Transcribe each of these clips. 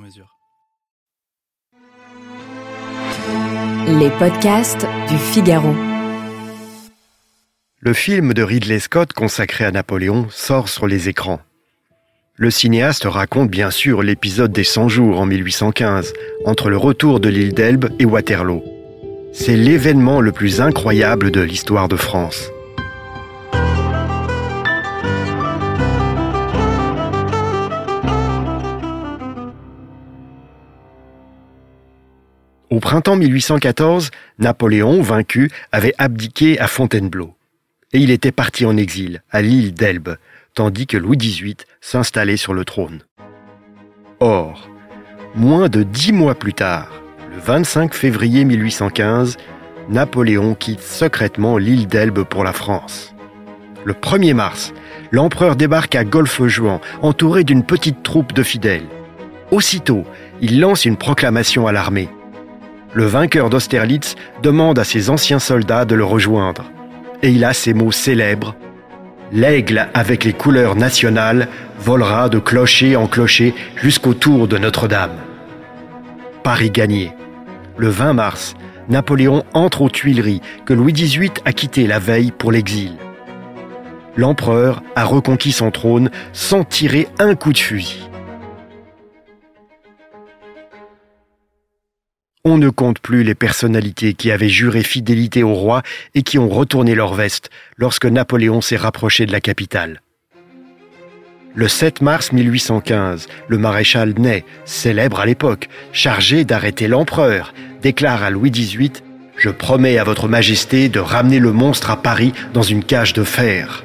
mesure. Les podcasts du Figaro. Le film de Ridley Scott consacré à Napoléon sort sur les écrans. Le cinéaste raconte bien sûr l'épisode des 100 jours en 1815, entre le retour de l'île d'Elbe et Waterloo. C'est l'événement le plus incroyable de l'histoire de France. Printemps 1814, Napoléon, vaincu, avait abdiqué à Fontainebleau. Et il était parti en exil, à l'île d'Elbe, tandis que Louis XVIII s'installait sur le trône. Or, moins de dix mois plus tard, le 25 février 1815, Napoléon quitte secrètement l'île d'Elbe pour la France. Le 1er mars, l'empereur débarque à Golfe-Juan, entouré d'une petite troupe de fidèles. Aussitôt, il lance une proclamation à l'armée le vainqueur d'Austerlitz demande à ses anciens soldats de le rejoindre. Et il a ces mots célèbres. L'aigle avec les couleurs nationales volera de clocher en clocher jusqu'au tour de Notre-Dame. Paris gagné. Le 20 mars, Napoléon entre aux Tuileries que Louis XVIII a quitté la veille pour l'exil. L'empereur a reconquis son trône sans tirer un coup de fusil. On ne compte plus les personnalités qui avaient juré fidélité au roi et qui ont retourné leur veste lorsque Napoléon s'est rapproché de la capitale. Le 7 mars 1815, le maréchal Ney, célèbre à l'époque, chargé d'arrêter l'empereur, déclare à Louis XVIII Je promets à votre majesté de ramener le monstre à Paris dans une cage de fer.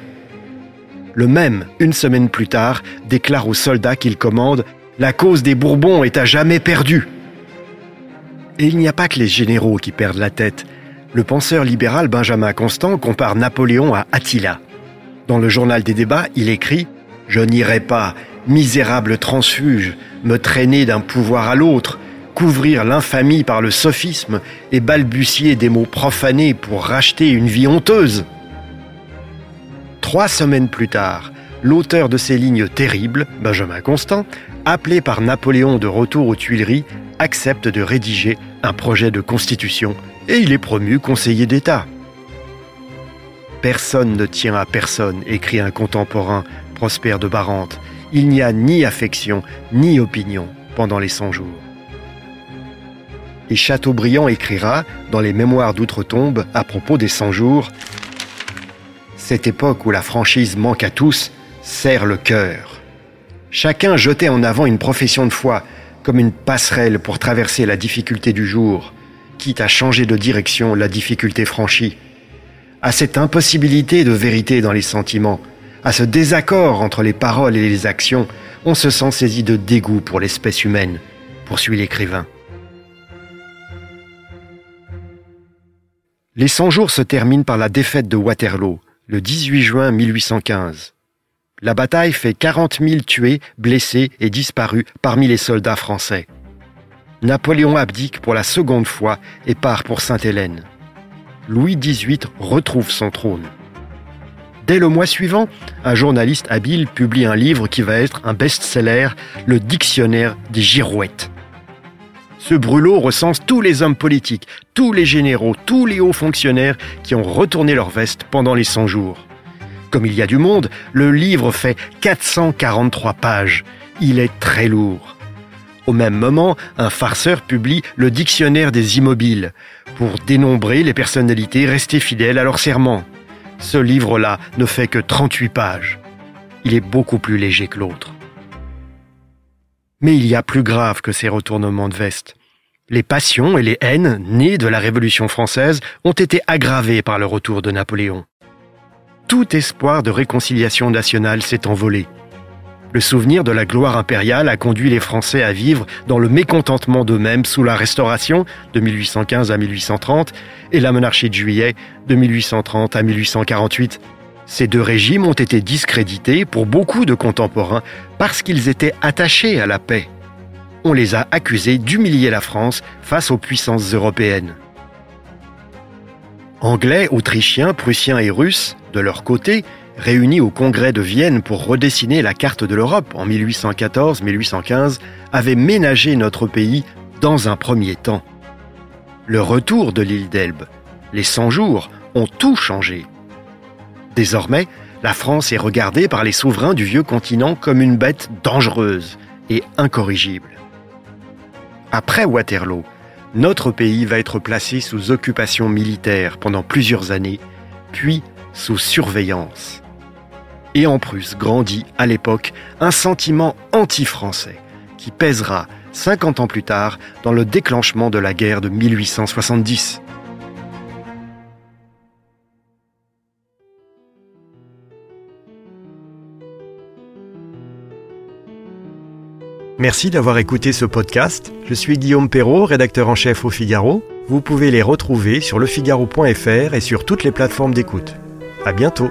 Le même, une semaine plus tard, déclare aux soldats qu'il commande La cause des Bourbons est à jamais perdue. Et il n'y a pas que les généraux qui perdent la tête. Le penseur libéral Benjamin Constant compare Napoléon à Attila. Dans le journal des débats, il écrit Je n'irai pas, misérable transfuge, me traîner d'un pouvoir à l'autre, couvrir l'infamie par le sophisme et balbutier des mots profanés pour racheter une vie honteuse. Trois semaines plus tard, l'auteur de ces lignes terribles, Benjamin Constant, appelé par Napoléon de retour aux Tuileries, accepte de rédiger un projet de constitution et il est promu conseiller d'État. Personne ne tient à personne, écrit un contemporain, Prosper de Barante. Il n'y a ni affection, ni opinion pendant les 100 jours. Et Chateaubriand écrira, dans les Mémoires d'outre-tombe, à propos des 100 jours, Cette époque où la franchise manque à tous serre le cœur. Chacun jetait en avant une profession de foi, comme une passerelle pour traverser la difficulté du jour, quitte à changer de direction la difficulté franchie. À cette impossibilité de vérité dans les sentiments, à ce désaccord entre les paroles et les actions, on se sent saisi de dégoût pour l'espèce humaine, poursuit l'écrivain. Les 100 jours se terminent par la défaite de Waterloo, le 18 juin 1815. La bataille fait 40 000 tués, blessés et disparus parmi les soldats français. Napoléon abdique pour la seconde fois et part pour Sainte-Hélène. Louis XVIII retrouve son trône. Dès le mois suivant, un journaliste habile publie un livre qui va être un best-seller, le Dictionnaire des girouettes. Ce brûlot recense tous les hommes politiques, tous les généraux, tous les hauts fonctionnaires qui ont retourné leur veste pendant les 100 jours. Comme il y a du monde, le livre fait 443 pages. Il est très lourd. Au même moment, un farceur publie le dictionnaire des immobiles pour dénombrer les personnalités restées fidèles à leur serment. Ce livre-là ne fait que 38 pages. Il est beaucoup plus léger que l'autre. Mais il y a plus grave que ces retournements de veste. Les passions et les haines nées de la Révolution française ont été aggravées par le retour de Napoléon tout espoir de réconciliation nationale s'est envolé. Le souvenir de la gloire impériale a conduit les Français à vivre dans le mécontentement d'eux-mêmes sous la Restauration de 1815 à 1830 et la monarchie de juillet de 1830 à 1848. Ces deux régimes ont été discrédités pour beaucoup de contemporains parce qu'ils étaient attachés à la paix. On les a accusés d'humilier la France face aux puissances européennes. Anglais, Autrichiens, Prussiens et Russes, de leur côté, réunis au Congrès de Vienne pour redessiner la carte de l'Europe en 1814-1815, avaient ménagé notre pays dans un premier temps. Le retour de l'île d'Elbe, les 100 jours, ont tout changé. Désormais, la France est regardée par les souverains du vieux continent comme une bête dangereuse et incorrigible. Après Waterloo, notre pays va être placé sous occupation militaire pendant plusieurs années, puis sous surveillance et en Prusse grandit à l'époque un sentiment anti-français qui pèsera 50 ans plus tard dans le déclenchement de la guerre de 1870. Merci d'avoir écouté ce podcast. Je suis Guillaume Perrault, rédacteur en chef au Figaro. Vous pouvez les retrouver sur lefigaro.fr et sur toutes les plateformes d'écoute. À bientôt.